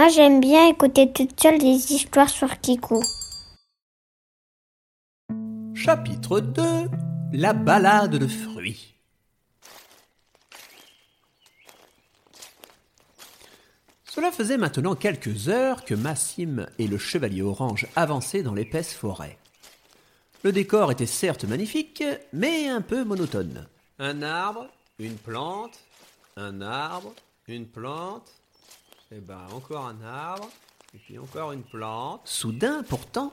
Moi, j'aime bien écouter toute seule des histoires sur Kiku. Chapitre 2 La balade de fruits. Cela faisait maintenant quelques heures que Massim et le chevalier orange avançaient dans l'épaisse forêt. Le décor était certes magnifique, mais un peu monotone. Un arbre, une plante, un arbre, une plante, et ben encore un arbre, et puis encore une plante. Soudain, pourtant,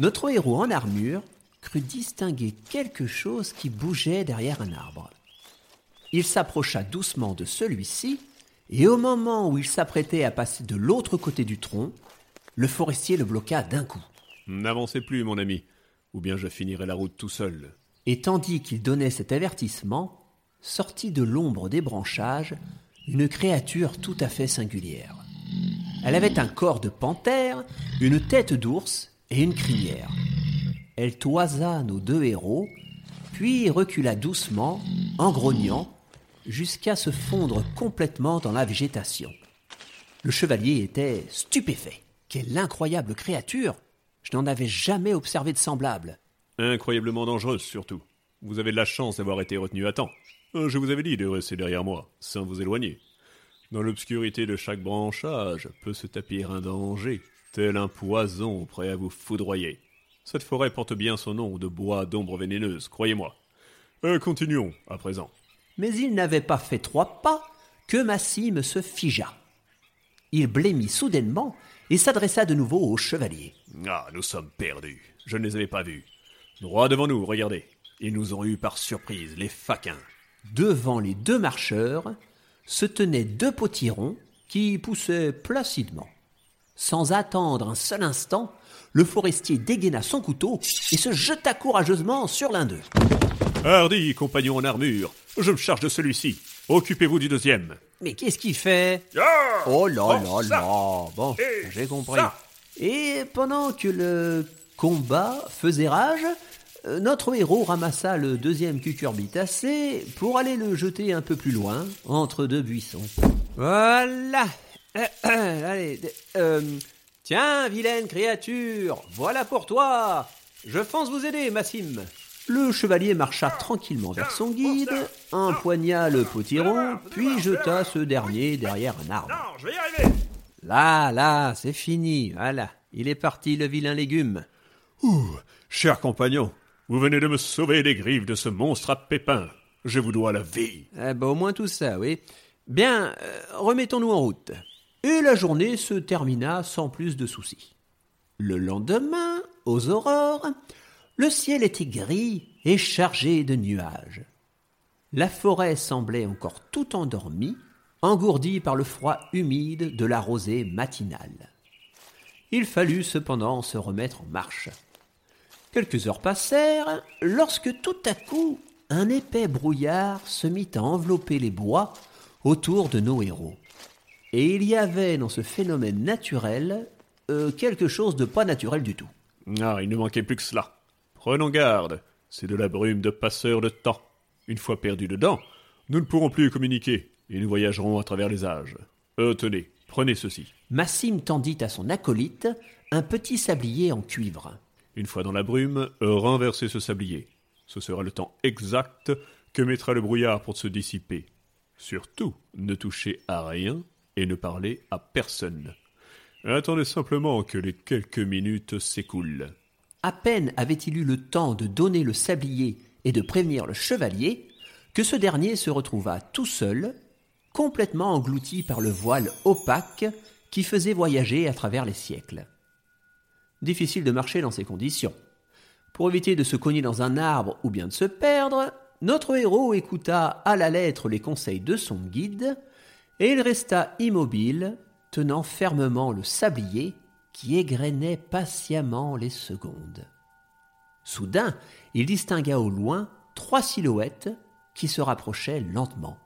notre héros en armure crut distinguer quelque chose qui bougeait derrière un arbre. Il s'approcha doucement de celui-ci, et au moment où il s'apprêtait à passer de l'autre côté du tronc, le forestier le bloqua d'un coup. N'avancez plus, mon ami, ou bien je finirai la route tout seul. Et tandis qu'il donnait cet avertissement, sortit de l'ombre des branchages une créature tout à fait singulière. Elle avait un corps de panthère, une tête d'ours et une crinière. Elle toisa nos deux héros, puis recula doucement, en grognant, jusqu'à se fondre complètement dans la végétation. Le chevalier était stupéfait. Quelle incroyable créature Je n'en avais jamais observé de semblable. Incroyablement dangereuse, surtout. Vous avez de la chance d'avoir été retenu à temps. Euh, Je vous avais dit de rester derrière moi, sans vous éloigner. Dans l'obscurité de chaque branchage peut se tapir un danger, tel un poison prêt à vous foudroyer. Cette forêt porte bien son nom de bois d'ombre vénéneuse, croyez-moi. Euh, continuons, à présent. Mais il n'avait pas fait trois pas que Massime se figea. Il blêmit soudainement et s'adressa de nouveau au chevalier. Ah, nous sommes perdus. Je ne les avais pas vus. Droit devant nous, regardez. Ils nous ont eus par surprise, les faquins. Devant les deux marcheurs se tenaient deux potirons qui poussaient placidement. Sans attendre un seul instant, le forestier dégaina son couteau et se jeta courageusement sur l'un d'eux. Hardy, compagnon en armure, je me charge de celui-ci. Occupez-vous du deuxième. Mais qu'est-ce qu'il fait? Oh là là là Bon, j'ai compris. Et pendant que le combat faisait rage, notre héros ramassa le deuxième cucurbitacé pour aller le jeter un peu plus loin, entre deux buissons. Voilà Euh, euh, Allez, euh, tiens, vilaine créature, voilà pour toi Je pense vous aider, Massim le chevalier marcha tranquillement vers son guide, empoigna le potiron, puis jeta ce dernier derrière un arbre. Non, je vais y arriver. Là, là, c'est fini, voilà. Il est parti, le vilain légume. Ouh, cher compagnon, vous venez de me sauver des griffes de ce monstre à pépins. Je vous dois la vie. Eh ben, au moins tout ça, oui. Bien, euh, remettons-nous en route. Et la journée se termina sans plus de soucis. Le lendemain, aux aurores, le ciel était gris et chargé de nuages. La forêt semblait encore tout endormie, engourdie par le froid humide de la rosée matinale. Il fallut cependant se remettre en marche. Quelques heures passèrent lorsque tout à coup un épais brouillard se mit à envelopper les bois autour de nos héros. Et il y avait dans ce phénomène naturel euh, quelque chose de pas naturel du tout. Ah, il ne manquait plus que cela. Prenons garde, c'est de la brume de passeur de temps. Une fois perdus dedans, nous ne pourrons plus communiquer et nous voyagerons à travers les âges. Euh, tenez, prenez ceci. Massim tendit à son acolyte un petit sablier en cuivre. Une fois dans la brume, renversez ce sablier. Ce sera le temps exact que mettra le brouillard pour se dissiper. Surtout, ne touchez à rien et ne parlez à personne. Attendez simplement que les quelques minutes s'écoulent. À peine avait-il eu le temps de donner le sablier et de prévenir le chevalier que ce dernier se retrouva tout seul, complètement englouti par le voile opaque qui faisait voyager à travers les siècles. Difficile de marcher dans ces conditions. Pour éviter de se cogner dans un arbre ou bien de se perdre, notre héros écouta à la lettre les conseils de son guide, et il resta immobile, tenant fermement le sablier qui égrenait patiemment les secondes. Soudain, il distingua au loin trois silhouettes qui se rapprochaient lentement.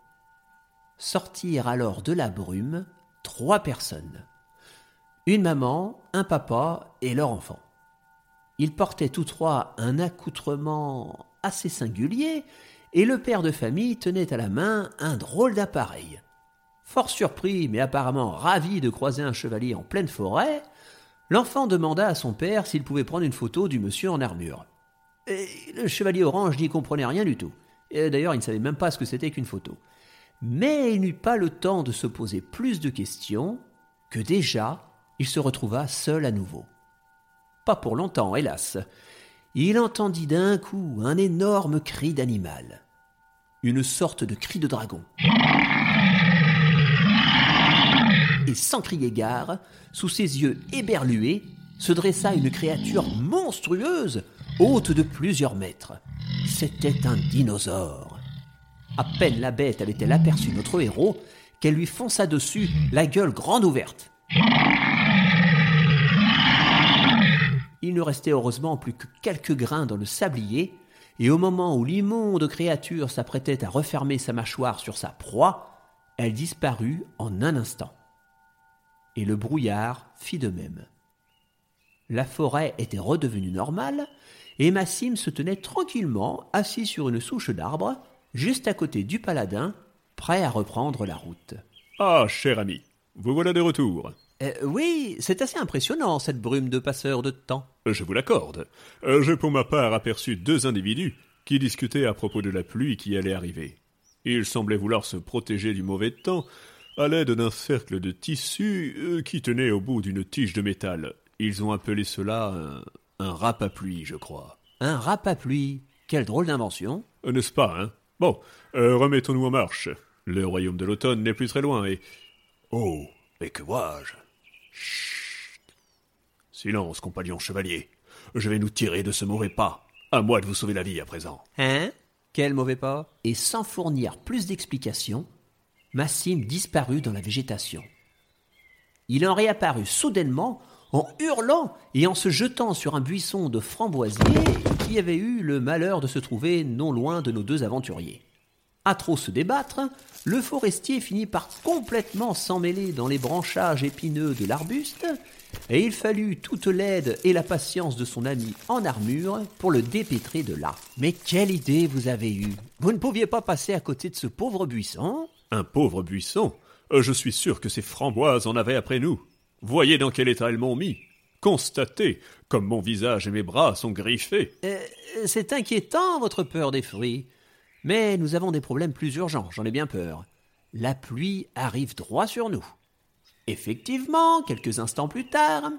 Sortirent alors de la brume trois personnes. Une maman, un papa et leur enfant. Ils portaient tous trois un accoutrement assez singulier, et le père de famille tenait à la main un drôle d'appareil. Fort surpris, mais apparemment ravi de croiser un chevalier en pleine forêt, l'enfant demanda à son père s'il pouvait prendre une photo du monsieur en armure. Le chevalier orange n'y comprenait rien du tout. D'ailleurs, il ne savait même pas ce que c'était qu'une photo. Mais il n'eut pas le temps de se poser plus de questions que déjà il se retrouva seul à nouveau. Pas pour longtemps, hélas. Il entendit d'un coup un énorme cri d'animal. Une sorte de cri de dragon. Et sans crier gare, sous ses yeux éberlués, se dressa une créature monstrueuse, haute de plusieurs mètres. C'était un dinosaure. À peine la bête avait-elle aperçu notre héros qu'elle lui fonça dessus, la gueule grande ouverte. Il restait heureusement plus que quelques grains dans le sablier, et au moment où l'immonde créature s'apprêtait à refermer sa mâchoire sur sa proie, elle disparut en un instant. Et le brouillard fit de même. La forêt était redevenue normale, et Massim se tenait tranquillement assis sur une souche d'arbre, juste à côté du paladin, prêt à reprendre la route. Ah, cher ami, vous voilà de retour. Euh, oui, c'est assez impressionnant, cette brume de passeurs de temps. Je vous l'accorde. Euh, j'ai pour ma part aperçu deux individus qui discutaient à propos de la pluie qui allait arriver. Ils semblaient vouloir se protéger du mauvais temps à l'aide d'un cercle de tissu euh, qui tenait au bout d'une tige de métal. Ils ont appelé cela un, un rap à pluie, je crois. Un rap à pluie Quelle drôle d'invention N'est-ce pas, hein? Bon, remettons-nous en marche. Le royaume de l'automne n'est plus très loin et... Oh, mais que vois-je? Chut Silence, compagnon chevalier. Je vais nous tirer de ce mauvais pas. À moi de vous sauver la vie à présent. Hein? Quel mauvais pas? Et sans fournir plus d'explications, Massim disparut dans la végétation. Il en réapparut soudainement en hurlant et en se jetant sur un buisson de framboisiers qui avait eu le malheur de se trouver non loin de nos deux aventuriers. À trop se débattre, le forestier finit par complètement s'emmêler dans les branchages épineux de l'arbuste, et il fallut toute l'aide et la patience de son ami en armure pour le dépêtrer de là. Mais quelle idée vous avez eue Vous ne pouviez pas passer à côté de ce pauvre buisson? Un pauvre buisson? Euh, Je suis sûr que ces framboises en avaient après nous. Voyez dans quel état elles m'ont mis. Constatez comme mon visage et mes bras sont griffés. Euh, c'est inquiétant, votre peur des fruits. Mais nous avons des problèmes plus urgents, j'en ai bien peur. La pluie arrive droit sur nous. Effectivement, quelques instants plus tard,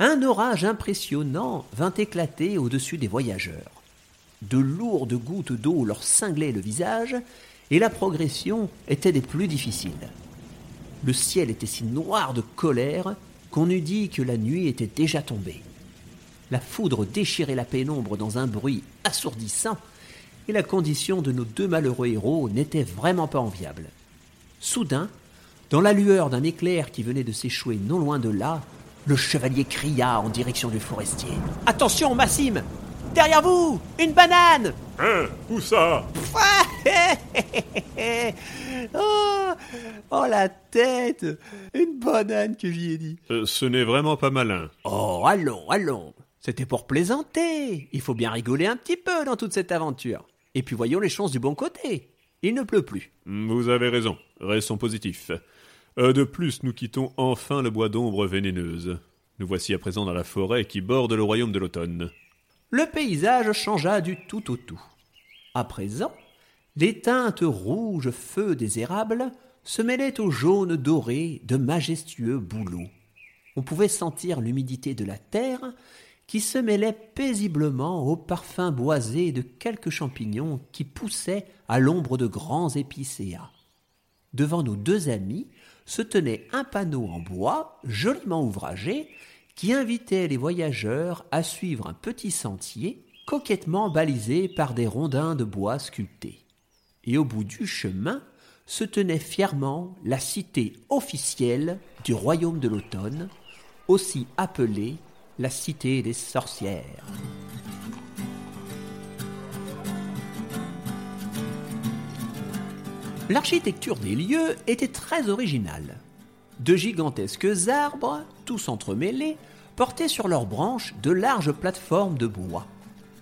un orage impressionnant vint éclater au-dessus des voyageurs. De lourdes gouttes d'eau leur cinglaient le visage, et la progression était des plus difficiles. Le ciel était si noir de colère qu'on eût dit que la nuit était déjà tombée. La foudre déchirait la pénombre dans un bruit assourdissant, et la condition de nos deux malheureux héros n'était vraiment pas enviable. Soudain, dans la lueur d'un éclair qui venait de s'échouer non loin de là, le chevalier cria en direction du forestier. Attention, Massim Derrière vous Une banane Hein Où ça? Oh, oh, la tête Une banane que j'y ai dit. Euh, ce n'est vraiment pas malin. Oh, allons, allons. C'était pour plaisanter. Il faut bien rigoler un petit peu dans toute cette aventure. Et puis voyons les chances du bon côté. Il ne pleut plus. Vous avez raison. Restons positifs. Euh, de plus, nous quittons enfin le bois d'ombre vénéneuse. Nous voici à présent dans la forêt qui borde le royaume de l'automne. Le paysage changea du tout au tout. À présent, les teintes rouges feu des érables se mêlaient au jaune doré de majestueux bouleaux. On pouvait sentir l'humidité de la terre qui se mêlait paisiblement au parfum boisé de quelques champignons qui poussaient à l'ombre de grands épicéas. Devant nos deux amis se tenait un panneau en bois joliment ouvragé qui invitait les voyageurs à suivre un petit sentier coquettement balisé par des rondins de bois sculptés. Et au bout du chemin se tenait fièrement la cité officielle du royaume de l'automne, aussi appelée la cité des sorcières. L'architecture des lieux était très originale. De gigantesques arbres, tous entremêlés, portaient sur leurs branches de larges plateformes de bois.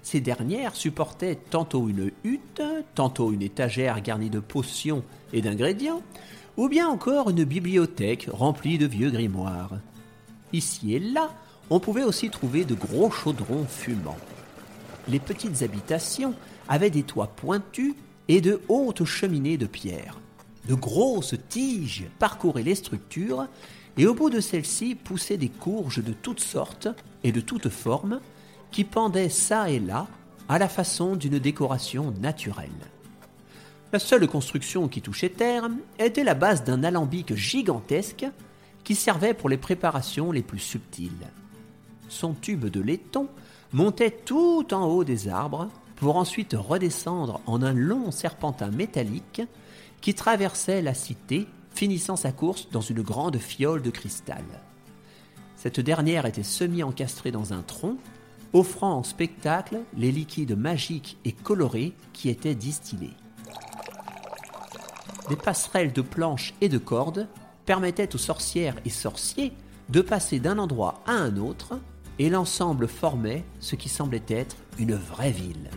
Ces dernières supportaient tantôt une hutte, tantôt une étagère garnie de potions et d'ingrédients, ou bien encore une bibliothèque remplie de vieux grimoires. Ici et là, on pouvait aussi trouver de gros chaudrons fumants. Les petites habitations avaient des toits pointus et de hautes cheminées de pierre. De grosses tiges parcouraient les structures et au bout de celles-ci poussaient des courges de toutes sortes et de toutes formes qui pendaient çà et là à la façon d'une décoration naturelle. La seule construction qui touchait terre était la base d'un alambic gigantesque qui servait pour les préparations les plus subtiles. Son tube de laiton montait tout en haut des arbres pour ensuite redescendre en un long serpentin métallique qui traversait la cité, finissant sa course dans une grande fiole de cristal. Cette dernière était semi-encastrée dans un tronc, offrant en spectacle les liquides magiques et colorés qui étaient distillés. Des passerelles de planches et de cordes permettaient aux sorcières et sorciers de passer d'un endroit à un autre, et l'ensemble formait ce qui semblait être une vraie ville.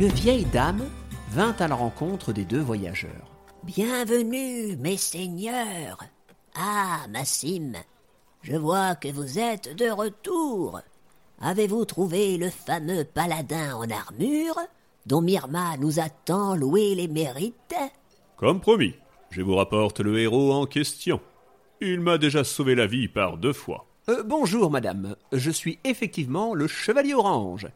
Une vieille dame vint à la rencontre des deux voyageurs. Bienvenue, mes seigneurs. Ah, Massim, je vois que vous êtes de retour. Avez-vous trouvé le fameux paladin en armure dont Myrma nous a tant loué les mérites? Comme promis, je vous rapporte le héros en question. Il m'a déjà sauvé la vie par deux fois. Euh, bonjour, madame. Je suis effectivement le chevalier orange.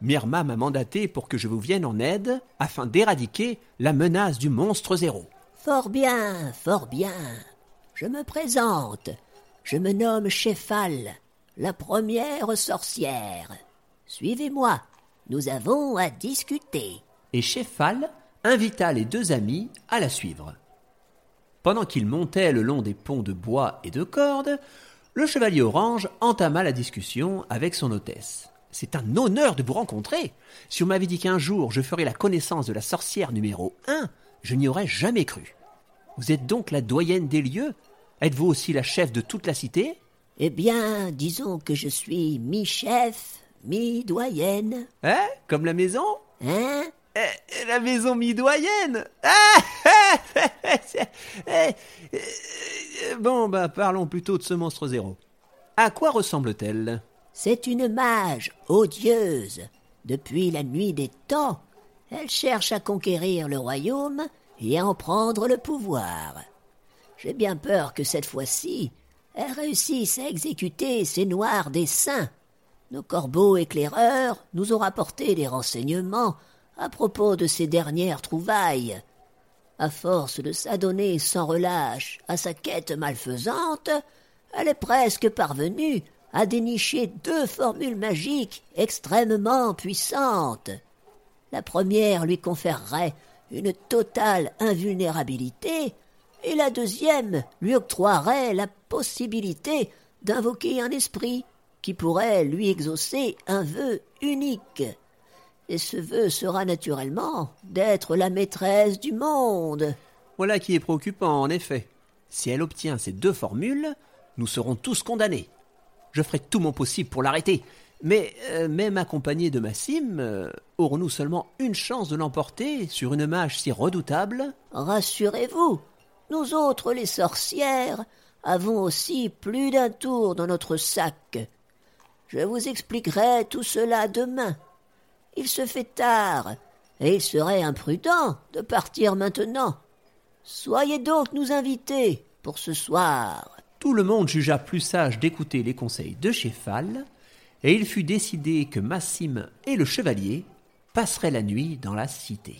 Myrma m'a mandaté pour que je vous vienne en aide afin d'éradiquer la menace du monstre zéro. Fort bien, fort bien. Je me présente. Je me nomme Chefal, la première sorcière. Suivez-moi. Nous avons à discuter. Et Chefal invita les deux amis à la suivre. Pendant qu'ils montaient le long des ponts de bois et de cordes, le chevalier orange entama la discussion avec son hôtesse. C'est un honneur de vous rencontrer. Si on m'avait dit qu'un jour je ferais la connaissance de la sorcière numéro un, je n'y aurais jamais cru. Vous êtes donc la doyenne des lieux? Êtes-vous aussi la chef de toute la cité? Eh bien, disons que je suis mi-chef, mi-doyenne. Hein? Comme la maison? Hein? Eh, La maison mi-doyenne Ah Eh, eh, Bon, bah parlons plutôt de ce monstre zéro. À quoi ressemble-t-elle? C'est une mage odieuse. Depuis la nuit des temps, elle cherche à conquérir le royaume et à en prendre le pouvoir. J'ai bien peur que cette fois-ci, elle réussisse à exécuter ses noirs desseins. Nos corbeaux éclaireurs nous ont rapporté des renseignements à propos de ces dernières trouvailles. À force de s'adonner sans relâche à sa quête malfaisante, elle est presque parvenue à dénicher deux formules magiques extrêmement puissantes. La première lui conférerait une totale invulnérabilité, et la deuxième lui octroierait la possibilité d'invoquer un esprit qui pourrait lui exaucer un vœu unique. Et ce vœu sera naturellement d'être la maîtresse du monde. Voilà qui est préoccupant, en effet. Si elle obtient ces deux formules, nous serons tous condamnés. Je ferai tout mon possible pour l'arrêter. Mais euh, même accompagné de Massim, euh, aurons-nous seulement une chance de l'emporter sur une mage si redoutable? Rassurez-vous, nous autres les sorcières avons aussi plus d'un tour dans notre sac. Je vous expliquerai tout cela demain. Il se fait tard, et il serait imprudent de partir maintenant. Soyez donc nous invités pour ce soir. Tout le monde jugea plus sage d'écouter les conseils de Chéphal, et il fut décidé que Massim et le chevalier passeraient la nuit dans la cité.